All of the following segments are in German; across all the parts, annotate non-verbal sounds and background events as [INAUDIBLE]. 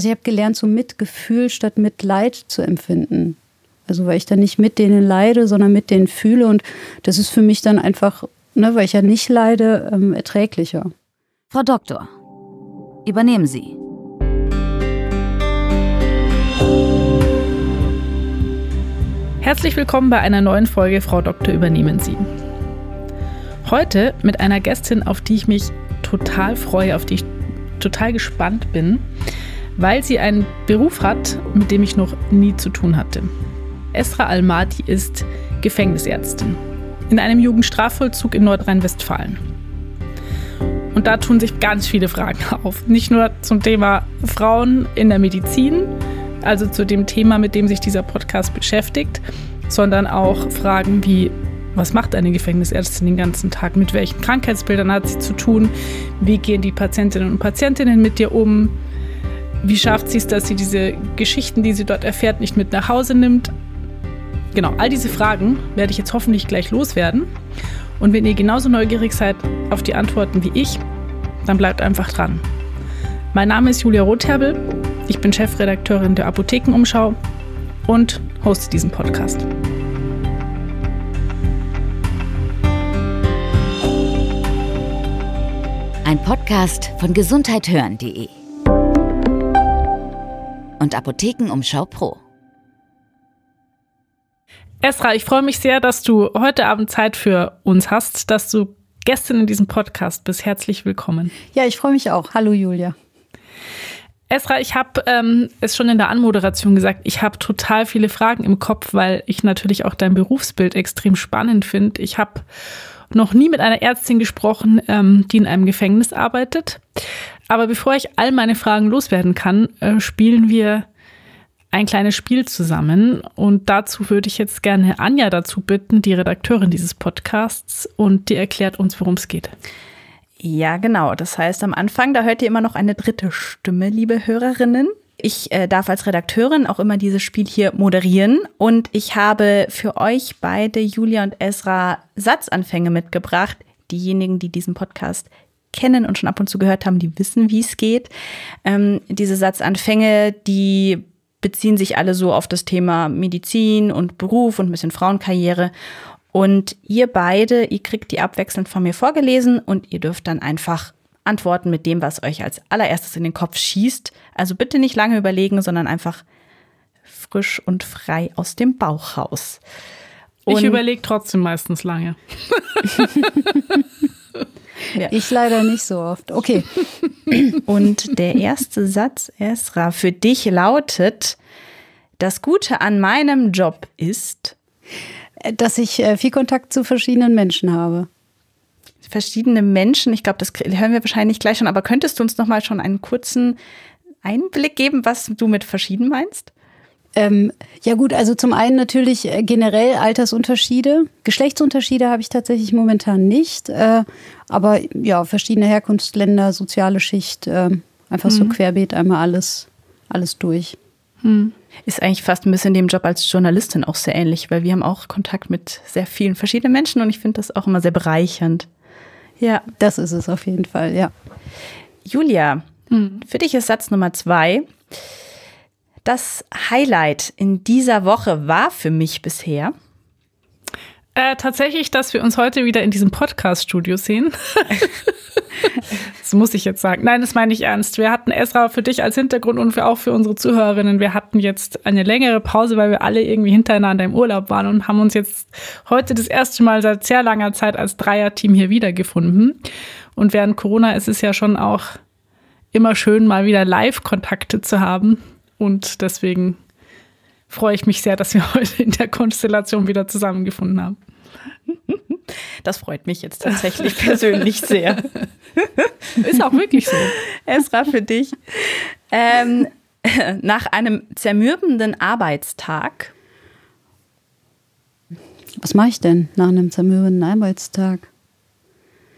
also ich habe gelernt, so Mitgefühl statt Mitleid zu empfinden. Also weil ich dann nicht mit denen leide, sondern mit denen fühle. Und das ist für mich dann einfach, ne, weil ich ja nicht leide, ähm, erträglicher. Frau Doktor, übernehmen Sie. Herzlich willkommen bei einer neuen Folge Frau Doktor übernehmen Sie. Heute mit einer Gästin, auf die ich mich total freue, auf die ich total gespannt bin, weil sie einen Beruf hat, mit dem ich noch nie zu tun hatte. Esra Almaty ist Gefängnisärztin in einem Jugendstrafvollzug in Nordrhein-Westfalen. Und da tun sich ganz viele Fragen [LAUGHS] auf. Nicht nur zum Thema Frauen in der Medizin, also zu dem Thema, mit dem sich dieser Podcast beschäftigt, sondern auch Fragen wie, was macht eine Gefängnisärztin den ganzen Tag? Mit welchen Krankheitsbildern hat sie zu tun? Wie gehen die Patientinnen und Patientinnen mit dir um? Wie schafft sie es, dass sie diese Geschichten, die sie dort erfährt, nicht mit nach Hause nimmt? Genau, all diese Fragen werde ich jetzt hoffentlich gleich loswerden. Und wenn ihr genauso neugierig seid auf die Antworten wie ich, dann bleibt einfach dran. Mein Name ist Julia Rotherbel. Ich bin Chefredakteurin der Apothekenumschau und hoste diesen Podcast. Ein Podcast von gesundheithören.de und Apothekenumschau Pro. Esra, ich freue mich sehr, dass du heute Abend Zeit für uns hast, dass du Gästin in diesem Podcast bist. Herzlich willkommen. Ja, ich freue mich auch. Hallo Julia. Esra, ich habe ähm, es schon in der Anmoderation gesagt, ich habe total viele Fragen im Kopf, weil ich natürlich auch dein Berufsbild extrem spannend finde. Ich habe noch nie mit einer Ärztin gesprochen, ähm, die in einem Gefängnis arbeitet. Aber bevor ich all meine Fragen loswerden kann, äh, spielen wir ein kleines Spiel zusammen. Und dazu würde ich jetzt gerne Anja dazu bitten, die Redakteurin dieses Podcasts, und die erklärt uns, worum es geht. Ja, genau. Das heißt, am Anfang, da hört ihr immer noch eine dritte Stimme, liebe Hörerinnen. Ich äh, darf als Redakteurin auch immer dieses Spiel hier moderieren und ich habe für euch beide, Julia und Esra, Satzanfänge mitgebracht. Diejenigen, die diesen Podcast kennen und schon ab und zu gehört haben, die wissen, wie es geht. Ähm, diese Satzanfänge, die beziehen sich alle so auf das Thema Medizin und Beruf und ein bisschen Frauenkarriere. Und ihr beide, ihr kriegt die abwechselnd von mir vorgelesen und ihr dürft dann einfach antworten mit dem, was euch als allererstes in den Kopf schießt. Also bitte nicht lange überlegen, sondern einfach frisch und frei aus dem Bauch raus. Und ich überlege trotzdem meistens lange. [LAUGHS] ja. Ich leider nicht so oft. Okay. [LAUGHS] Und der erste Satz, Esra, für dich lautet, das Gute an meinem Job ist, dass ich äh, viel Kontakt zu verschiedenen Menschen habe. Verschiedene Menschen, ich glaube, das hören wir wahrscheinlich gleich schon, aber könntest du uns noch mal schon einen kurzen Einblick geben, was du mit verschieden meinst? Ähm, ja gut, also zum einen natürlich äh, generell Altersunterschiede. Geschlechtsunterschiede habe ich tatsächlich momentan nicht. Äh, aber ja, verschiedene Herkunftsländer, soziale Schicht, äh, einfach mhm. so querbeet einmal alles, alles durch. Mhm. Ist eigentlich fast ein bisschen dem Job als Journalistin auch sehr ähnlich, weil wir haben auch Kontakt mit sehr vielen verschiedenen Menschen und ich finde das auch immer sehr bereichernd. Ja, das ist es auf jeden Fall, ja. Julia, hm. für dich ist Satz Nummer zwei. Das Highlight in dieser Woche war für mich bisher. Äh, tatsächlich, dass wir uns heute wieder in diesem Podcast-Studio sehen. [LAUGHS] das muss ich jetzt sagen. Nein, das meine ich ernst. Wir hatten Esra für dich als Hintergrund und für, auch für unsere Zuhörerinnen. Wir hatten jetzt eine längere Pause, weil wir alle irgendwie hintereinander im Urlaub waren und haben uns jetzt heute das erste Mal seit sehr langer Zeit als Dreierteam hier wiedergefunden. Und während Corona ist es ja schon auch immer schön, mal wieder Live-Kontakte zu haben. Und deswegen freue ich mich sehr, dass wir [LAUGHS] heute in der Konstellation wieder zusammengefunden haben. Das freut mich jetzt tatsächlich persönlich sehr. Ist auch wirklich so. Esra, für dich. Ähm, nach einem zermürbenden Arbeitstag. Was mache ich denn nach einem zermürbenden Arbeitstag?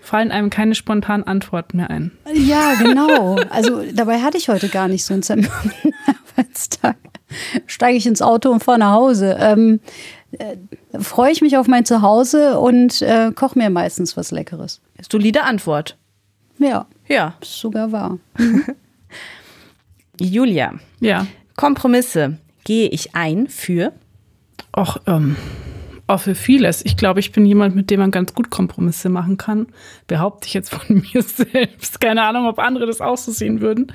Fallen einem keine spontanen Antworten mehr ein. Ja, genau. Also dabei hatte ich heute gar nicht so einen zermürbenden [LAUGHS] Arbeitstag. Steige ich ins Auto und fahre nach Hause. Ähm, äh, freue ich mich auf mein Zuhause und äh, koche mir meistens was Leckeres. Solide Antwort. Ja. Ja. Ist sogar wahr. [LAUGHS] Julia, Ja. Kompromisse gehe ich ein für. Auch, ähm, auch für vieles. Ich glaube, ich bin jemand, mit dem man ganz gut Kompromisse machen kann. Behaupte ich jetzt von [LAUGHS] mir selbst. Keine Ahnung, ob andere das auch so sehen würden.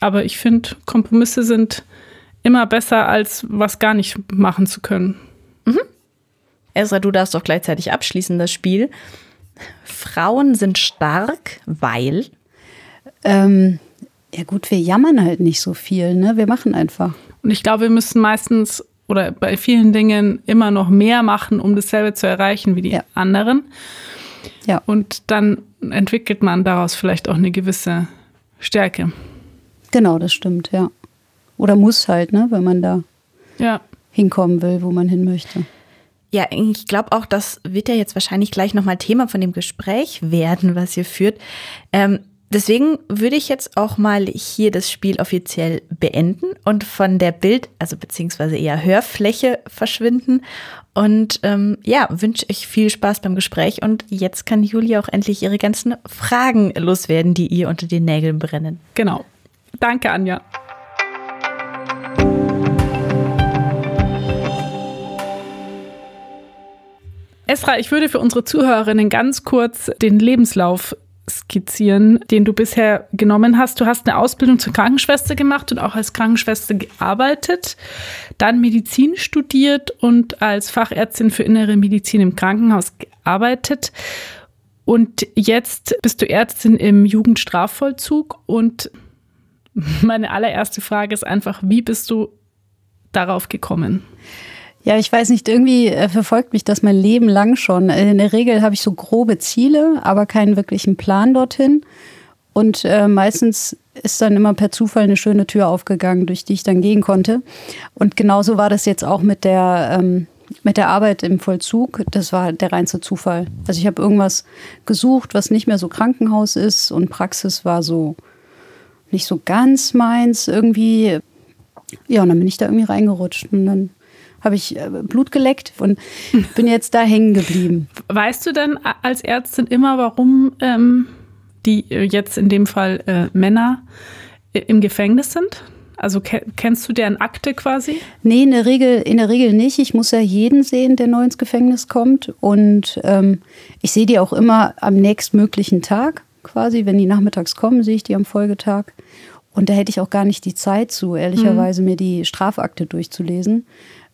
Aber ich finde, Kompromisse sind immer besser, als was gar nicht machen zu können. Ezra, du darfst doch gleichzeitig abschließen, das Spiel. Frauen sind stark, weil. Ähm, ja gut, wir jammern halt nicht so viel, ne? Wir machen einfach. Und ich glaube, wir müssen meistens oder bei vielen Dingen immer noch mehr machen, um dasselbe zu erreichen wie die Ja. anderen. Ja. Und dann entwickelt man daraus vielleicht auch eine gewisse Stärke. Genau, das stimmt, ja. Oder muss halt, ne, wenn man da Ja. Hinkommen will, wo man hin möchte. Ja, ich glaube auch, das wird ja jetzt wahrscheinlich gleich nochmal Thema von dem Gespräch werden, was ihr führt. Ähm, deswegen würde ich jetzt auch mal hier das Spiel offiziell beenden und von der Bild, also beziehungsweise eher Hörfläche verschwinden. Und ähm, ja, wünsche euch viel Spaß beim Gespräch. Und jetzt kann Julia auch endlich ihre ganzen Fragen loswerden, die ihr unter den Nägeln brennen. Genau. Danke, Anja. Esra, ich würde für unsere Zuhörerinnen ganz kurz den Lebenslauf skizzieren, den du bisher genommen hast. Du hast eine Ausbildung zur Krankenschwester gemacht und auch als Krankenschwester gearbeitet, dann Medizin studiert und als Fachärztin für innere Medizin im Krankenhaus gearbeitet. Und jetzt bist du Ärztin im Jugendstrafvollzug und meine allererste Frage ist einfach, wie bist du darauf gekommen? Ja, ich weiß nicht, irgendwie äh, verfolgt mich das mein Leben lang schon. Äh, In der Regel habe ich so grobe Ziele, aber keinen wirklichen Plan dorthin. Und äh, meistens ist dann immer per Zufall eine schöne Tür aufgegangen, durch die ich dann gehen konnte. Und genauso war das jetzt auch mit der, ähm, mit der Arbeit im Vollzug. Das war der reinste Zufall. Also ich habe irgendwas gesucht, was nicht mehr so Krankenhaus ist und Praxis war so nicht so ganz meins irgendwie. Ja, und dann bin ich da irgendwie reingerutscht und dann habe ich äh, Blut geleckt und bin jetzt da hängen geblieben. Weißt du denn als Ärztin immer, warum ähm, die äh, jetzt in dem Fall äh, Männer äh, im Gefängnis sind? Also ke kennst du deren Akte quasi? Nee, in der Regel, in der Regel nicht. Ich muss ja jeden sehen, der neu ins Gefängnis kommt. Und ähm, ich sehe die auch immer am nächstmöglichen Tag, quasi. Wenn die nachmittags kommen, sehe ich die am Folgetag. Und da hätte ich auch gar nicht die Zeit zu, ehrlicherweise, mir die Strafakte durchzulesen.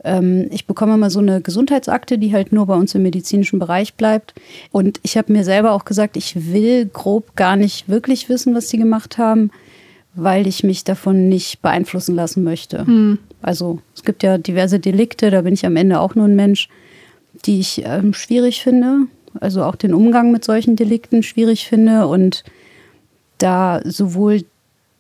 Ähm, ich bekomme immer so eine Gesundheitsakte, die halt nur bei uns im medizinischen Bereich bleibt. Und ich habe mir selber auch gesagt, ich will grob gar nicht wirklich wissen, was die gemacht haben, weil ich mich davon nicht beeinflussen lassen möchte. Also es gibt ja diverse Delikte, da bin ich am Ende auch nur ein Mensch, die ich ähm, schwierig finde. Also auch den Umgang mit solchen Delikten schwierig finde und da sowohl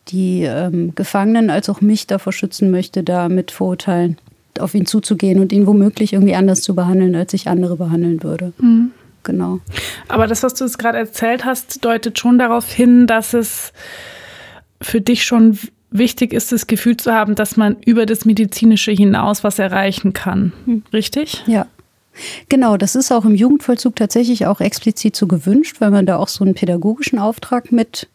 die ähm, Gefangenen als auch mich davor schützen möchte, da mit Vorurteilen auf ihn zuzugehen und ihn womöglich irgendwie anders zu behandeln, als ich andere behandeln würde. Genau. Aber das, was du jetzt gerade erzählt hast, deutet schon darauf hin, dass es für dich schon wichtig ist, das Gefühl zu haben, dass man über das Medizinische hinaus was erreichen kann. Richtig? Ja. Genau, das ist auch im Jugendvollzug tatsächlich auch explizit so gewünscht, weil man da auch so einen pädagogischen Auftrag mit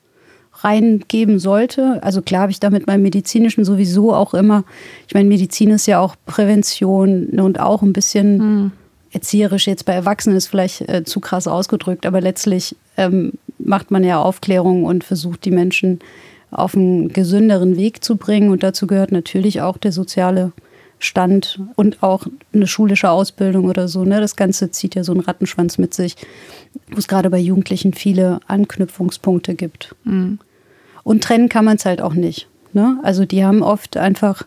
reingeben sollte. Also klar habe ich da mit meinem medizinischen sowieso auch immer, ich meine, Medizin ist ja auch Prävention und auch ein bisschen erzieherisch. Jetzt bei Erwachsenen ist vielleicht äh, zu krass ausgedrückt, aber letztlich ähm, macht man ja Aufklärung und versucht die Menschen auf einen gesünderen Weg zu bringen. Und dazu gehört natürlich auch der soziale Stand und auch eine schulische Ausbildung oder so. Ne? Das Ganze zieht ja so einen Rattenschwanz mit sich, wo es gerade bei Jugendlichen viele Anknüpfungspunkte gibt. Und trennen kann man es halt auch nicht. Ne? Also die haben oft einfach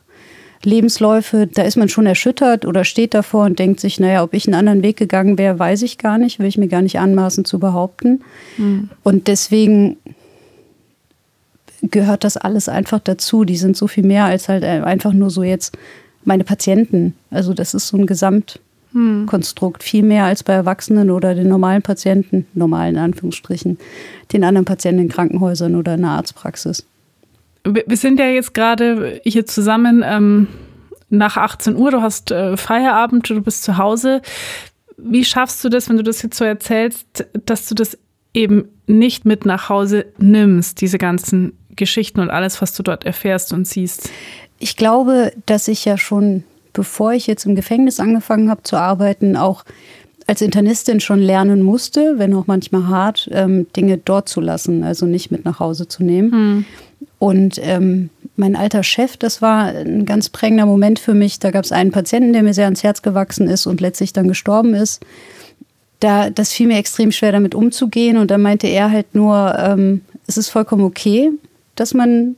Lebensläufe, da ist man schon erschüttert oder steht davor und denkt sich, naja, ob ich einen anderen Weg gegangen wäre, weiß ich gar nicht, will ich mir gar nicht anmaßen zu behaupten. Und deswegen gehört das alles einfach dazu. Die sind so viel mehr als halt einfach nur so jetzt meine Patienten. Also das ist so ein Gesamtkonstrukt, viel mehr als bei Erwachsenen oder den normalen Patienten, normalen Anführungsstrichen, den anderen Patienten in Krankenhäusern oder in der Arztpraxis. Wir wir sind ja jetzt gerade hier zusammen ähm, nach 18 Uhr. Du hast äh, Feierabend, du bist zu Hause. Wie schaffst du das, wenn du das jetzt so erzählst, dass du das eben nicht mit nach Hause nimmst, diese ganzen Geschichten und alles, was du dort erfährst und siehst? Ich glaube, dass ich ja schon, bevor ich jetzt im Gefängnis angefangen habe zu arbeiten, auch als Internistin schon lernen musste, wenn auch manchmal hart, ähm, Dinge dort zu lassen, also nicht mit nach Hause zu nehmen. Hm. Und ähm, mein alter Chef, das war ein ganz prägender Moment für mich. Da gab es einen Patienten, der mir sehr ans Herz gewachsen ist und letztlich dann gestorben ist. Da, das fiel mir extrem schwer, damit umzugehen. Und da meinte er halt nur, ähm, es ist vollkommen okay, dass man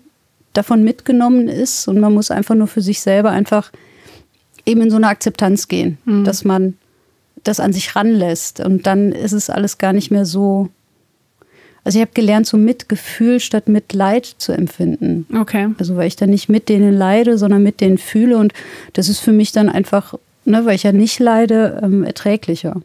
davon mitgenommen ist und man muss einfach nur für sich selber einfach eben in so eine Akzeptanz gehen, mhm. dass man das an sich ranlässt. Und dann ist es alles gar nicht mehr so. Also ich habe gelernt, so Mitgefühl statt Mitleid zu empfinden. Okay. Also weil ich dann nicht mit denen leide, sondern mit denen fühle. Und das ist für mich dann einfach, ne, weil ich ja nicht leide, ähm, erträglicher.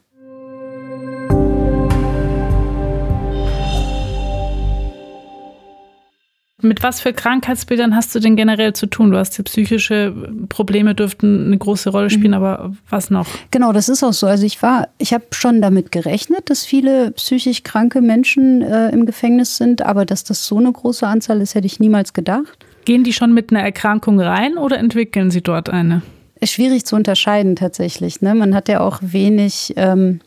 Mit was für Krankheitsbildern hast du denn generell zu tun? Du hast ja psychische Probleme dürften eine große Rolle spielen, mhm. aber was noch? Genau, das ist auch so. Also ich war, ich habe schon damit gerechnet, dass viele psychisch kranke Menschen äh, im Gefängnis sind, aber dass das so eine große Anzahl ist, hätte ich niemals gedacht. Gehen die schon mit einer Erkrankung rein oder entwickeln sie dort eine? Ist schwierig zu unterscheiden tatsächlich. Ne? Man hat ja auch wenig ähm,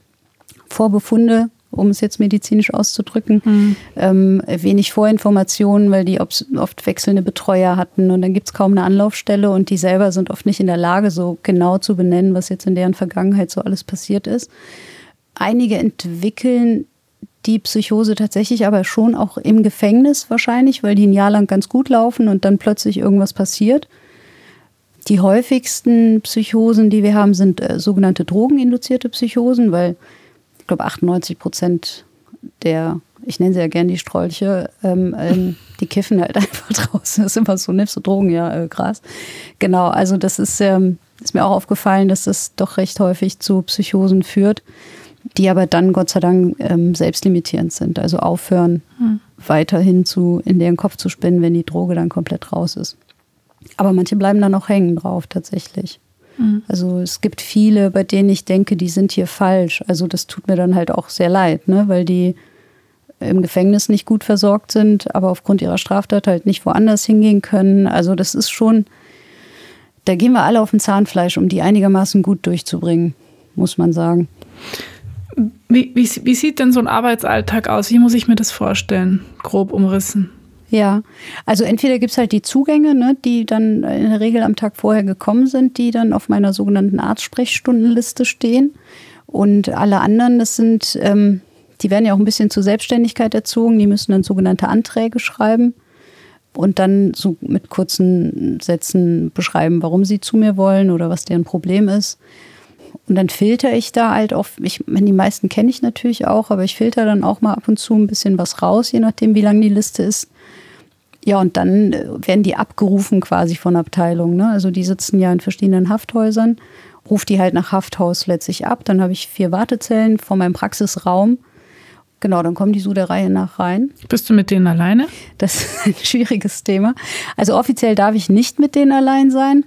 Vorbefunde um es jetzt medizinisch auszudrücken. Mhm. Ähm, wenig Vorinformationen, weil die oft wechselnde Betreuer hatten und dann gibt es kaum eine Anlaufstelle und die selber sind oft nicht in der Lage, so genau zu benennen, was jetzt in deren Vergangenheit so alles passiert ist. Einige entwickeln die Psychose tatsächlich aber schon auch im Gefängnis wahrscheinlich, weil die ein Jahr lang ganz gut laufen und dann plötzlich irgendwas passiert. Die häufigsten Psychosen, die wir haben, sind äh, sogenannte drogeninduzierte Psychosen, weil glaube 98 Prozent der, ich nenne sie ja gerne die Strolche, ähm, ähm, die kiffen halt [LAUGHS] einfach draußen. Das ist immer so, nimmst du Drogen, ja, äh, Gras. Genau, also das ist, ähm, ist mir auch aufgefallen, dass das doch recht häufig zu Psychosen führt, die aber dann Gott sei Dank ähm, selbstlimitierend sind. Also aufhören, hm. weiterhin zu, in deren Kopf zu spinnen, wenn die Droge dann komplett raus ist. Aber manche bleiben dann auch hängen drauf, tatsächlich. Mhm. Also es gibt viele, bei denen ich denke, die sind hier falsch. Also das tut mir dann halt auch sehr leid, ne? weil die im Gefängnis nicht gut versorgt sind, aber aufgrund ihrer Straftat halt nicht woanders hingehen können. Also das ist schon, da gehen wir alle auf ein Zahnfleisch, um die einigermaßen gut durchzubringen, muss man sagen. Wie, wie, wie sieht denn so ein Arbeitsalltag aus? Wie muss ich mir das vorstellen? Grob umrissen. Ja, also entweder gibt es halt die Zugänge, ne, die dann in der Regel am Tag vorher gekommen sind, die dann auf meiner sogenannten Arztsprechstundenliste stehen. Und alle anderen, das sind, ähm, die werden ja auch ein bisschen zur Selbstständigkeit erzogen, die müssen dann sogenannte Anträge schreiben und dann so mit kurzen Sätzen beschreiben, warum sie zu mir wollen oder was deren Problem ist. Und dann filter ich da halt auch, ich die meisten kenne ich natürlich auch, aber ich filter dann auch mal ab und zu ein bisschen was raus, je nachdem, wie lang die Liste ist. Ja, und dann äh, werden die abgerufen quasi von Abteilungen. Ne? Also die sitzen ja in verschiedenen Hafthäusern, ruft die halt nach Hafthaus letztlich ab. Dann habe ich vier Wartezellen vor meinem Praxisraum. Genau, dann kommen die so der Reihe nach rein. Bist du mit denen alleine? Das [LAUGHS] ist ein schwieriges Thema. Also offiziell darf ich nicht mit denen allein sein.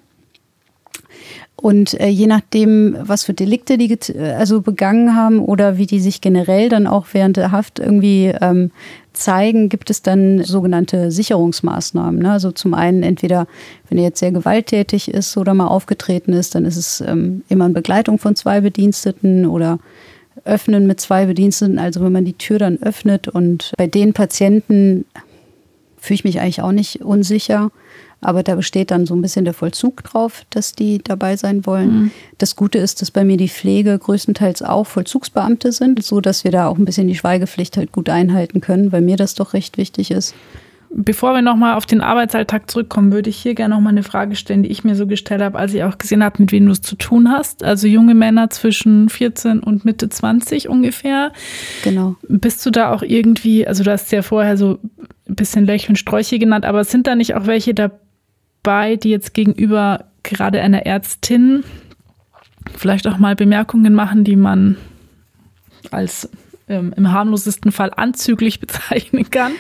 Und äh, je nachdem, was für Delikte die äh, also begangen haben oder wie die sich generell dann auch während der Haft irgendwie ähm, zeigen, gibt es dann sogenannte Sicherungsmaßnahmen. Ne? Also zum einen entweder, wenn er jetzt sehr gewalttätig ist oder mal aufgetreten ist, dann ist es ähm, immer in Begleitung von zwei Bediensteten oder öffnen mit zwei Bediensteten. Also wenn man die Tür dann öffnet und bei den Patienten fühle ich mich eigentlich auch nicht unsicher. Aber da besteht dann so ein bisschen der Vollzug drauf, dass die dabei sein wollen. Mhm. Das Gute ist, dass bei mir die Pflege größtenteils auch Vollzugsbeamte sind, so dass wir da auch ein bisschen die Schweigepflicht halt gut einhalten können, weil mir das doch recht wichtig ist. Bevor wir nochmal auf den Arbeitsalltag zurückkommen, würde ich hier gerne nochmal eine Frage stellen, die ich mir so gestellt habe, als ich auch gesehen habe, mit wem du es zu tun hast. Also junge Männer zwischen 14 und Mitte 20 ungefähr. Genau. Bist du da auch irgendwie, also du hast ja vorher so ein bisschen Löch und Sträuche genannt, aber sind da nicht auch welche dabei, bei, die jetzt gegenüber gerade einer Ärztin vielleicht auch mal Bemerkungen machen, die man als ähm, im harmlosesten Fall anzüglich [LAUGHS] bezeichnen kann?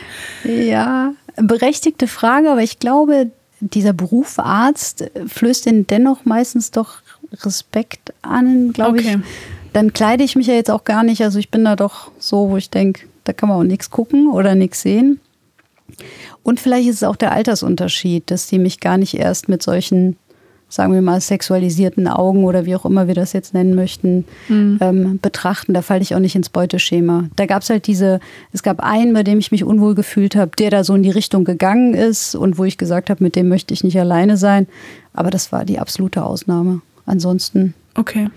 Ja, berechtigte Frage, aber ich glaube, dieser Beruf Arzt flößt den dennoch meistens doch Respekt an, glaube okay. ich. Dann kleide ich mich ja jetzt auch gar nicht. Also ich bin da doch so, wo ich denke, da kann man auch nichts gucken oder nichts sehen. Und vielleicht ist es auch der Altersunterschied, dass die mich gar nicht erst mit solchen, sagen wir mal, sexualisierten Augen oder wie auch immer wir das jetzt nennen möchten, mhm. ähm, betrachten. Da falle ich auch nicht ins Beuteschema. Da gab es halt diese, es gab einen, bei dem ich mich unwohl gefühlt habe, der da so in die Richtung gegangen ist und wo ich gesagt habe, mit dem möchte ich nicht alleine sein. Aber das war die absolute Ausnahme. Ansonsten okay.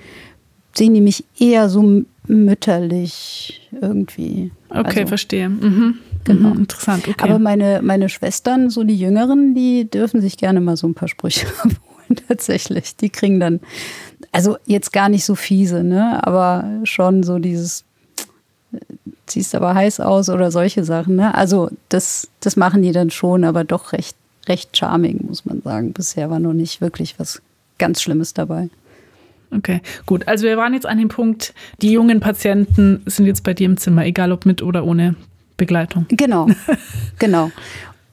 sehen die mich eher so mütterlich irgendwie. Okay, also, verstehe. Mhm. Genau. Mhm, interessant. Okay. Aber meine, meine Schwestern, so die Jüngeren, die dürfen sich gerne mal so ein paar Sprüche [LAUGHS] abholen, tatsächlich. Die kriegen dann, also jetzt gar nicht so fiese, ne? Aber schon so dieses, siehst aber heiß aus oder solche Sachen, ne? Also das, das machen die dann schon, aber doch recht, recht charming, muss man sagen. Bisher war noch nicht wirklich was ganz Schlimmes dabei. Okay, gut. Also wir waren jetzt an dem Punkt, die jungen Patienten sind jetzt bei dir im Zimmer, egal ob mit oder ohne Begleitung. Genau, [LAUGHS] genau.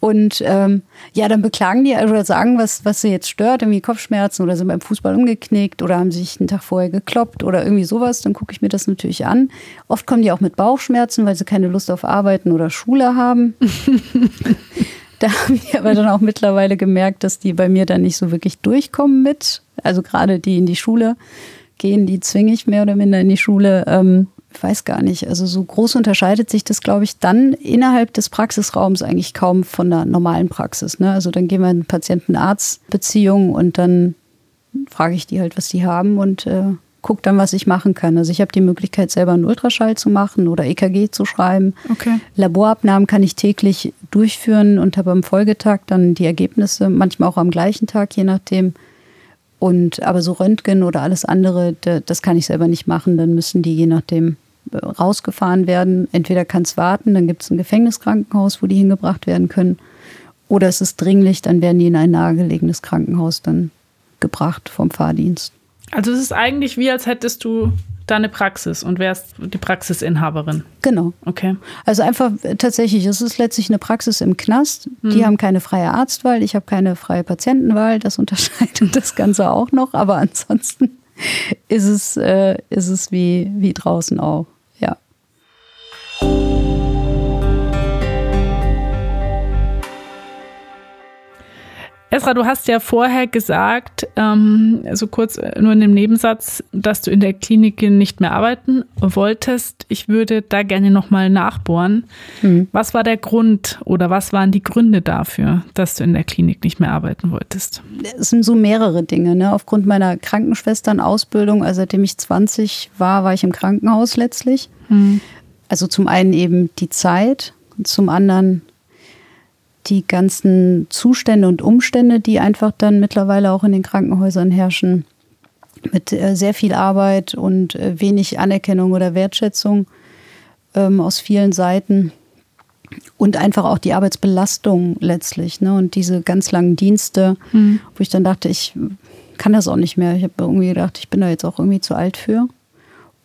Und ähm, ja, dann beklagen die oder sagen, was, was sie jetzt stört, irgendwie Kopfschmerzen oder sind beim Fußball umgeknickt oder haben sich einen Tag vorher gekloppt oder irgendwie sowas, dann gucke ich mir das natürlich an. Oft kommen die auch mit Bauchschmerzen, weil sie keine Lust auf Arbeiten oder Schule haben. [LAUGHS] da haben die aber dann auch mittlerweile gemerkt, dass die bei mir dann nicht so wirklich durchkommen mit. Also gerade die in die Schule gehen, die zwinge ich mehr oder minder in die Schule. Ähm, ich weiß gar nicht. Also so groß unterscheidet sich das, glaube ich, dann innerhalb des Praxisraums eigentlich kaum von der normalen Praxis. Ne? Also dann gehen wir in Patienten-Arzt-Beziehung und dann frage ich die halt, was die haben und äh, gucke dann, was ich machen kann. Also ich habe die Möglichkeit, selber einen Ultraschall zu machen oder EKG zu schreiben. Okay. Laborabnahmen kann ich täglich durchführen und habe am Folgetag dann die Ergebnisse, manchmal auch am gleichen Tag, je nachdem. Und aber so Röntgen oder alles andere, das kann ich selber nicht machen. Dann müssen die je nachdem äh, rausgefahren werden. Entweder kann es warten, dann gibt es ein Gefängniskrankenhaus, wo die hingebracht werden können. Oder es ist dringlich, dann werden die in ein nahegelegenes Krankenhaus dann gebracht vom Fahrdienst. Also es ist eigentlich wie, als hättest du deine Praxis und wärst die Praxisinhaberin. Genau. Okay. Also einfach tatsächlich, es ist letztlich eine Praxis im Knast. Die hm. haben keine freie Arztwahl, ich habe keine freie Patientenwahl. Das [LAUGHS] unterscheidet das Ganze auch noch. Aber ansonsten ist es, äh, ist es wie, wie draußen auch. Esra, du hast ja vorher gesagt, ähm, so kurz äh, nur in dem Nebensatz, dass du in der Klinik nicht mehr arbeiten wolltest. Ich würde da gerne nochmal nachbohren. Mhm. Was war der Grund oder was waren die Gründe dafür, dass du in der Klinik nicht mehr arbeiten wolltest? Es sind so mehrere Dinge. Ne? Aufgrund meiner Krankenschwesternausbildung, also seitdem ich 20 war, war ich im Krankenhaus letztlich. Mhm. Also zum einen eben die Zeit, zum anderen die ganzen Zustände und Umstände, die einfach dann mittlerweile auch in den Krankenhäusern herrschen, mit äh, sehr viel Arbeit und äh, wenig Anerkennung oder Wertschätzung ähm, aus vielen Seiten. Und einfach auch die Arbeitsbelastung letztlich. Ne? Und diese ganz langen Dienste, mhm. wo ich dann dachte, ich kann das auch nicht mehr. Ich habe irgendwie gedacht, ich bin da jetzt auch irgendwie zu alt für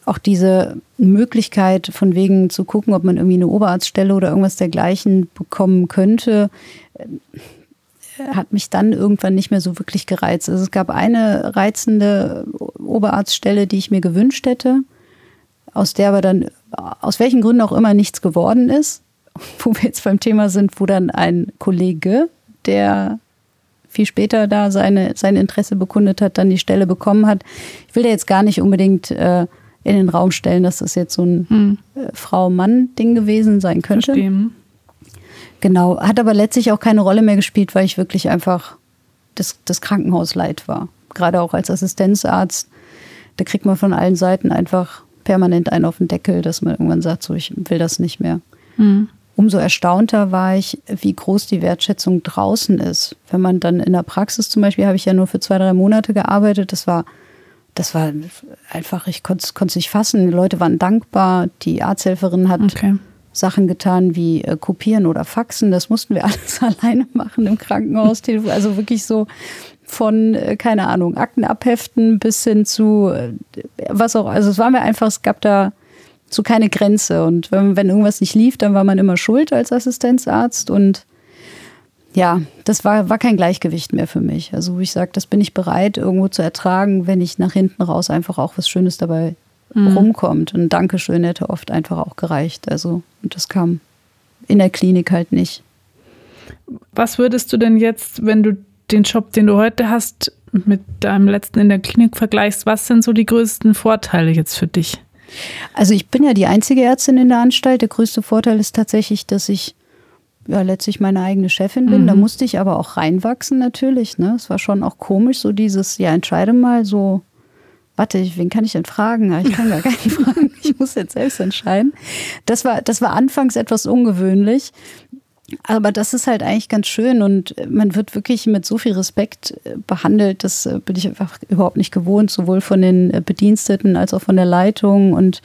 auch diese Möglichkeit von wegen zu gucken, ob man irgendwie eine Oberarztstelle oder irgendwas dergleichen bekommen könnte, äh, hat mich dann irgendwann nicht mehr so wirklich gereizt. Also es gab eine reizende Oberarztstelle, die ich mir gewünscht hätte, aus der aber dann aus welchen Gründen auch immer nichts geworden ist, [LAUGHS] wo wir jetzt beim Thema sind, wo dann ein Kollege, der viel später da seine, sein Interesse bekundet hat, dann die Stelle bekommen hat. Ich will da jetzt gar nicht unbedingt äh, in den Raum stellen, dass das jetzt so ein hm. Äh, Frau-Mann-Ding gewesen sein könnte. Verstehen. Genau, hat aber letztlich auch keine Rolle mehr gespielt, weil ich wirklich einfach das, das Krankenhaus leid war. Gerade auch als Assistenzarzt, da kriegt man von allen Seiten einfach permanent einen auf den Deckel, dass man irgendwann sagt, so ich will das nicht mehr. Mhm. Umso erstaunter war ich, wie groß die Wertschätzung draußen ist. Wenn man dann in der Praxis zum Beispiel, habe ich ja nur für zwei, drei Monate gearbeitet, das war das war einfach, ich konnte es nicht fassen. Die Leute waren dankbar. Die Arzthelferin hat okay. Sachen getan wie äh, kopieren oder faxen. Das mussten wir [LAUGHS] alles alleine machen im Krankenhaus. Also wirklich so von, äh, keine Ahnung, Akten abheften bis hin zu äh, was auch. Also es war mir einfach, es gab da so keine Grenze. Und wenn, wenn irgendwas nicht lief, dann war man immer schuld als Assistenzarzt. Und ja, das war, war kein Gleichgewicht mehr für mich. Also, ich sage, das bin ich bereit, irgendwo zu ertragen, wenn ich nach hinten raus einfach auch was Schönes dabei mhm. rumkommt. Und Dankeschön hätte oft einfach auch gereicht. Also, und das kam in der Klinik halt nicht. Was würdest du denn jetzt, wenn du den Job, den du heute hast, mit deinem letzten in der Klinik vergleichst, was sind so die größten Vorteile jetzt für dich? Also ich bin ja die einzige Ärztin in der Anstalt. Der größte Vorteil ist tatsächlich, dass ich ja letztlich meine eigene Chefin bin. Mhm. Da musste ich aber auch reinwachsen natürlich. Ne? Es war schon auch komisch, so dieses, ja, entscheide mal so, warte, wen kann ich denn fragen? Ich kann gar keinen [LAUGHS] fragen. Ich muss jetzt selbst entscheiden. Das war, das war anfangs etwas ungewöhnlich. Aber das ist halt eigentlich ganz schön und man wird wirklich mit so viel Respekt äh, behandelt. Das äh, bin ich einfach überhaupt nicht gewohnt, sowohl von den äh, Bediensteten als auch von der Leitung und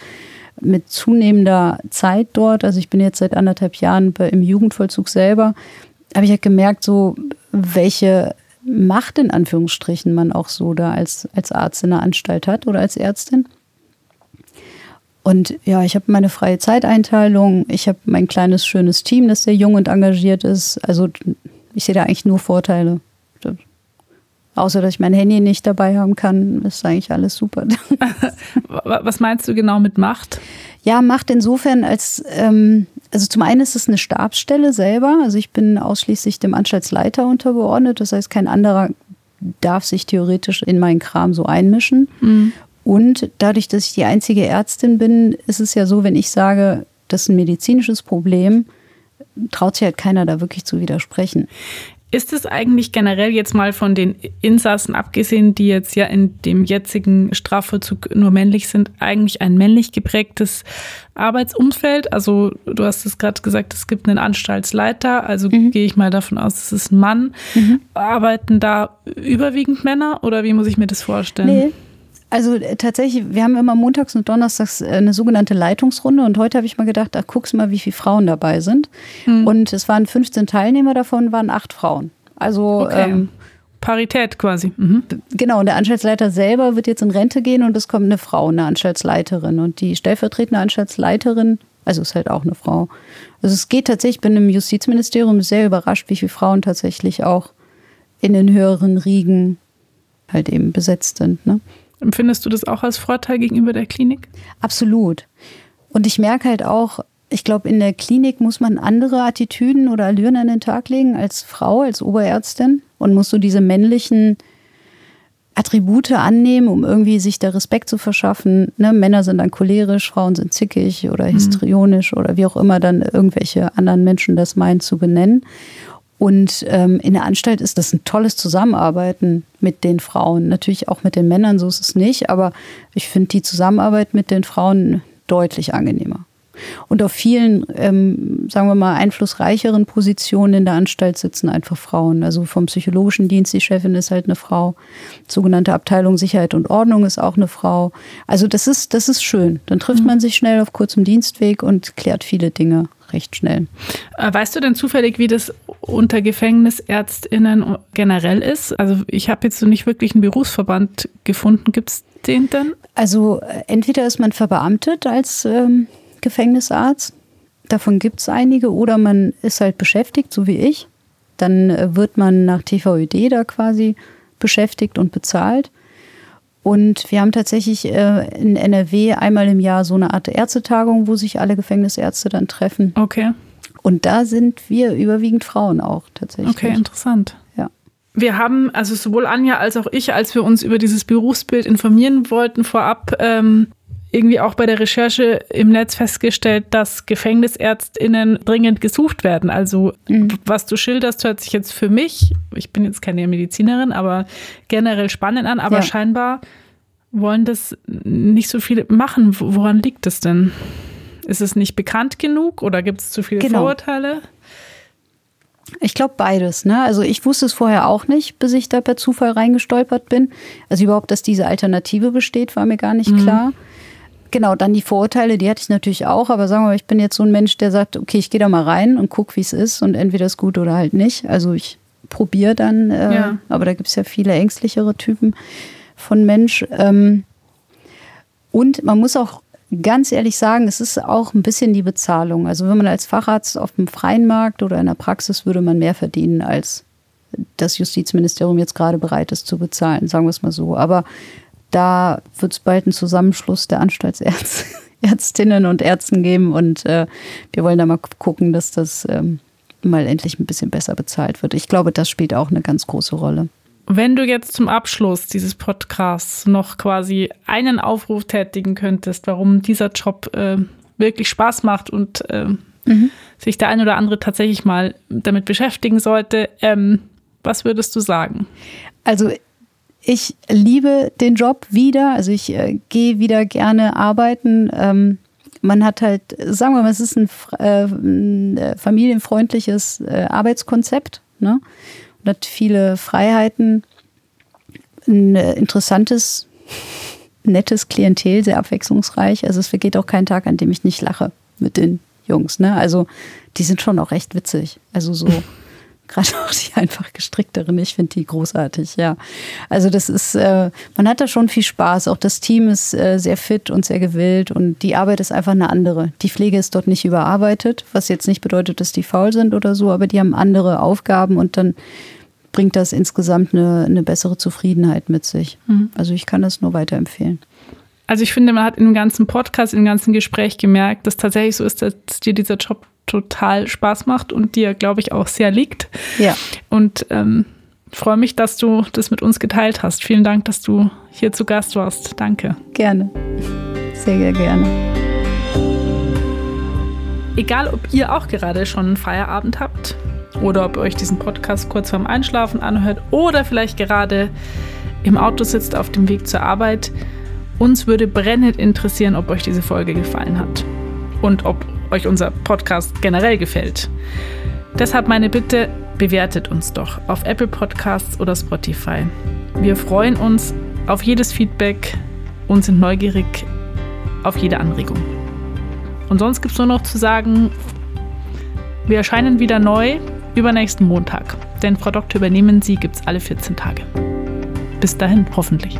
mit zunehmender Zeit dort. Also ich bin jetzt seit anderthalb Jahren im Jugendvollzug selber. Habe ich halt gemerkt, so welche Macht in Anführungsstrichen man auch so da als, als Arzt in der Anstalt hat oder als Ärztin. Und ja, ich habe meine freie Zeiteinteilung, ich habe mein kleines, schönes Team, das sehr jung und engagiert ist. Also ich sehe da eigentlich nur Vorteile. Außer dass ich mein Handy nicht dabei haben kann, ist eigentlich alles super. [LAUGHS] Was meinst du genau mit Macht? Ja, Macht insofern, als ähm, also zum einen ist es eine Stabsstelle selber. Also ich bin ausschließlich dem Anstaltsleiter untergeordnet. Das heißt, kein anderer darf sich theoretisch in meinen Kram so einmischen. Mhm. Und dadurch, dass ich die einzige Ärztin bin, ist es ja so, wenn ich sage, das ist ein medizinisches Problem, traut sich halt keiner da wirklich zu widersprechen. Ist es eigentlich generell jetzt mal von den Insassen abgesehen, die jetzt ja in dem jetzigen Strafvollzug nur männlich sind, eigentlich ein männlich geprägtes Arbeitsumfeld? Also du hast es gerade gesagt, es gibt einen Anstaltsleiter, also mhm. gehe ich mal davon aus, es ist ein Mann. Mhm. Arbeiten da überwiegend Männer oder wie muss ich mir das vorstellen? Nee. Also äh, tatsächlich, wir haben immer montags und donnerstags äh, eine sogenannte Leitungsrunde und heute habe ich mal gedacht, ach, guck's mal, wie viele Frauen dabei sind. Hm. Und es waren 15 Teilnehmer, davon waren acht Frauen. Also okay. ähm, Parität quasi. Mhm. Genau, und der Anstaltsleiter selber wird jetzt in Rente gehen und es kommt eine Frau, eine Anstaltsleiterin. Und die stellvertretende Anstaltsleiterin, also ist halt auch eine Frau. Also es geht tatsächlich, ich bin im Justizministerium sehr überrascht, wie viele Frauen tatsächlich auch in den höheren Riegen halt eben besetzt sind. Ne? Empfindest du das auch als Vorteil gegenüber der Klinik? Absolut. Und ich merke halt auch, ich glaube, in der Klinik muss man andere Attitüden oder Allüren an den Tag legen als Frau, als Oberärztin und muss so diese männlichen Attribute annehmen, um irgendwie sich da Respekt zu verschaffen. Ne? Männer sind dann cholerisch, Frauen sind zickig oder mhm. histrionisch mhm. oder wie auch immer dann irgendwelche anderen Menschen das meinen zu benennen. Und ähm, in der Anstalt ist das ein tolles Zusammenarbeiten mit den Frauen. Natürlich auch mit den Männern, so ist es nicht, aber ich finde die Zusammenarbeit mit den Frauen deutlich angenehmer. Und auf vielen, ähm, sagen wir mal, einflussreicheren Positionen in der Anstalt sitzen einfach Frauen. Also vom psychologischen Dienst, die Chefin ist halt eine Frau. Sogenannte Abteilung Sicherheit und Ordnung ist auch eine Frau. Also das ist, das ist schön. Dann trifft mhm. man sich schnell auf kurzem Dienstweg und klärt viele Dinge recht schnell. Äh, weißt du denn zufällig, wie das unter GefängnisärztInnen generell ist? Also ich habe jetzt so nicht wirklich einen Berufsverband gefunden. Gibt es den denn? Also äh, entweder ist man verbeamtet als ähm, Gefängnisarzt, davon gibt es einige, oder man ist halt beschäftigt, so wie ich. Dann äh, wird man nach TVÖD da quasi beschäftigt und bezahlt. Und wir haben tatsächlich äh, in NRW einmal im Jahr so eine Art Ärztetagung, wo sich alle Gefängnisärzte dann treffen. Okay. Und da sind wir überwiegend Frauen auch tatsächlich. Okay, interessant. Ja. Wir haben, also sowohl Anja als auch ich, als wir uns über dieses Berufsbild informieren wollten vorab, ähm, irgendwie auch bei der Recherche im Netz festgestellt, dass GefängnisärztInnen dringend gesucht werden. Also, mhm. was du schilderst, hört sich jetzt für mich, ich bin jetzt keine Medizinerin, aber generell spannend an, aber ja. scheinbar wollen das nicht so viele machen. Woran liegt es denn? Ist es nicht bekannt genug oder gibt es zu viele genau. Vorurteile? Ich glaube beides. Ne? Also ich wusste es vorher auch nicht, bis ich da per Zufall reingestolpert bin. Also überhaupt, dass diese Alternative besteht, war mir gar nicht mhm. klar. Genau, dann die Vorurteile, die hatte ich natürlich auch, aber sagen wir mal, ich bin jetzt so ein Mensch, der sagt, okay, ich gehe da mal rein und gucke, wie es ist und entweder ist gut oder halt nicht. Also ich probiere dann, äh, ja. aber da gibt es ja viele ängstlichere Typen von Mensch. Ähm, und man muss auch ganz ehrlich sagen, es ist auch ein bisschen die Bezahlung. Also wenn man als Facharzt auf dem freien Markt oder in der Praxis würde man mehr verdienen, als das Justizministerium jetzt gerade bereit ist zu bezahlen, sagen wir es mal so. Aber da wird es bald einen Zusammenschluss der Anstaltsärztinnen [LAUGHS] und Ärzten geben und äh, wir wollen da mal gucken, dass das ähm, mal endlich ein bisschen besser bezahlt wird. Ich glaube, das spielt auch eine ganz große Rolle. Wenn du jetzt zum Abschluss dieses Podcasts noch quasi einen Aufruf tätigen könntest, warum dieser Job äh, wirklich Spaß macht und äh, mhm. sich der ein oder andere tatsächlich mal damit beschäftigen sollte, ähm, was würdest du sagen? Also ich liebe den Job wieder. Also ich äh, gehe wieder gerne arbeiten. Ähm, man hat halt, sagen wir mal, es ist ein, äh, ein äh, familienfreundliches äh, Arbeitskonzept. Ne? Und hat viele Freiheiten. Ein äh, interessantes, nettes Klientel, sehr abwechslungsreich. Also es vergeht auch kein Tag, an dem ich nicht lache mit den Jungs. Ne? Also die sind schon auch recht witzig. Also so [LAUGHS] gerade auch die einfach gestrickteren. Ich finde die großartig, ja. Also das ist, äh, man hat da schon viel Spaß. Auch das Team ist äh, sehr fit und sehr gewillt und die Arbeit ist einfach eine andere. Die Pflege ist dort nicht überarbeitet, was jetzt nicht bedeutet, dass die faul sind oder so, aber die haben andere Aufgaben und dann bringt das insgesamt eine, eine bessere Zufriedenheit mit sich. Mhm. Also ich kann das nur weiterempfehlen. Also ich finde, man hat im ganzen Podcast, im ganzen Gespräch gemerkt, dass tatsächlich so ist, dass dir dieser Job total Spaß macht und dir, glaube ich, auch sehr liegt. Ja. Und ähm, freue mich, dass du das mit uns geteilt hast. Vielen Dank, dass du hier zu Gast warst. Danke. Gerne. Sehr, sehr gerne. Egal, ob ihr auch gerade schon einen Feierabend habt oder ob ihr euch diesen Podcast kurz vorm Einschlafen anhört oder vielleicht gerade im Auto sitzt auf dem Weg zur Arbeit, uns würde brennend interessieren, ob euch diese Folge gefallen hat und ob euch unser Podcast generell gefällt. Deshalb meine Bitte, bewertet uns doch auf Apple Podcasts oder Spotify. Wir freuen uns auf jedes Feedback und sind neugierig auf jede Anregung. Und sonst gibt es nur noch zu sagen, wir erscheinen wieder neu übernächsten Montag. Denn Frau Doktor übernehmen Sie gibt es alle 14 Tage. Bis dahin, hoffentlich.